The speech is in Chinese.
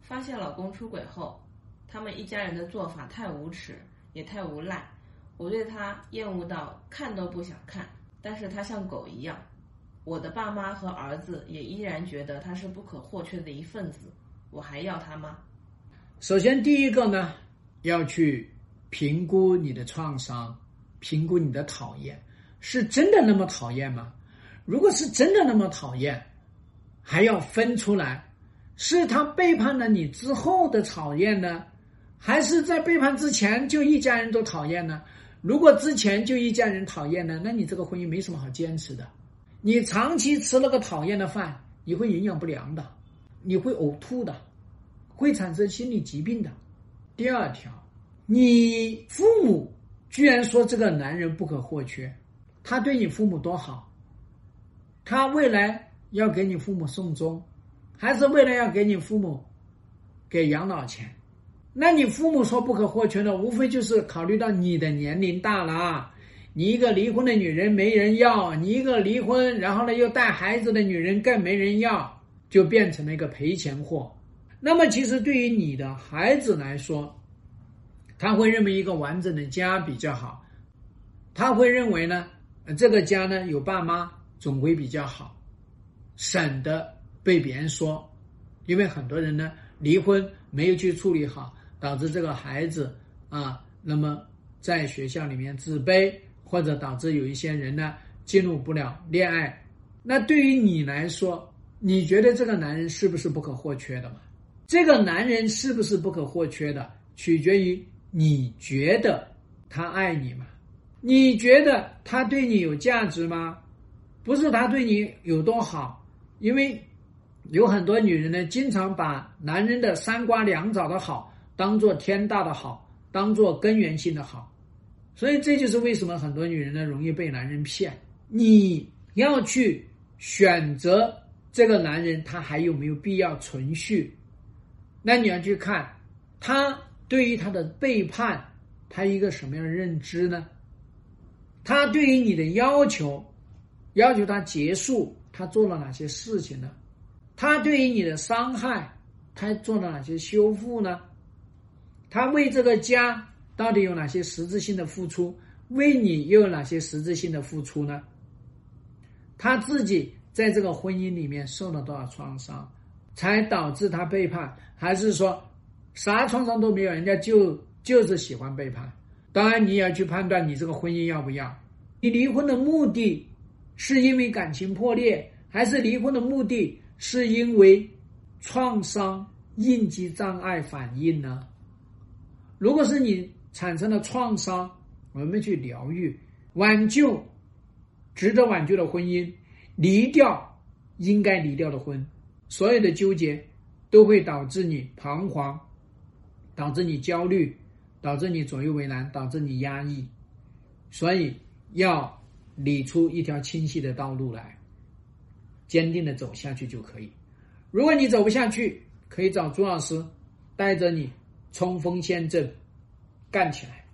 发现老公出轨后，他们一家人的做法太无耻，也太无赖。我对他厌恶到看都不想看，但是他像狗一样。我的爸妈和儿子也依然觉得他是不可或缺的一份子，我还要他吗？首先，第一个呢，要去评估你的创伤，评估你的讨厌，是真的那么讨厌吗？如果是真的那么讨厌，还要分出来，是他背叛了你之后的讨厌呢，还是在背叛之前就一家人都讨厌呢？如果之前就一家人讨厌呢，那你这个婚姻没什么好坚持的。你长期吃那个讨厌的饭，你会营养不良的，你会呕吐的，会产生心理疾病的。第二条，你父母居然说这个男人不可或缺，他对你父母多好，他未来要给你父母送终，还是为了要给你父母给养老钱？那你父母说不可或缺的，无非就是考虑到你的年龄大了啊，你一个离婚的女人没人要，你一个离婚然后呢又带孩子的女人更没人要，就变成了一个赔钱货。那么其实对于你的孩子来说，他会认为一个完整的家比较好，他会认为呢，这个家呢有爸妈总归比较好，省得被别人说，因为很多人呢离婚没有去处理好。导致这个孩子啊，那么在学校里面自卑，或者导致有一些人呢进入不了恋爱。那对于你来说，你觉得这个男人是不是不可或缺的嘛？这个男人是不是不可或缺的，取决于你觉得他爱你吗？你觉得他对你有价值吗？不是他对你有多好，因为有很多女人呢，经常把男人的三瓜两枣的好。当做天大的好，当做根源性的好，所以这就是为什么很多女人呢容易被男人骗。你要去选择这个男人，他还有没有必要存续？那你要去看他对于他的背叛，他一个什么样的认知呢？他对于你的要求，要求他结束，他做了哪些事情呢？他对于你的伤害，他做了哪些修复呢？他为这个家到底有哪些实质性的付出？为你又有哪些实质性的付出呢？他自己在这个婚姻里面受了多少创伤，才导致他背叛？还是说啥创伤都没有，人家就就是喜欢背叛？当然，你也要去判断你这个婚姻要不要。你离婚的目的是因为感情破裂，还是离婚的目的是因为创伤应激障碍反应呢？如果是你产生了创伤，我们去疗愈、挽救值得挽救的婚姻，离掉应该离掉的婚，所有的纠结都会导致你彷徨，导致你焦虑，导致你左右为难，导致你压抑。所以要理出一条清晰的道路来，坚定的走下去就可以。如果你走不下去，可以找朱老师带着你。冲锋陷阵，干起来！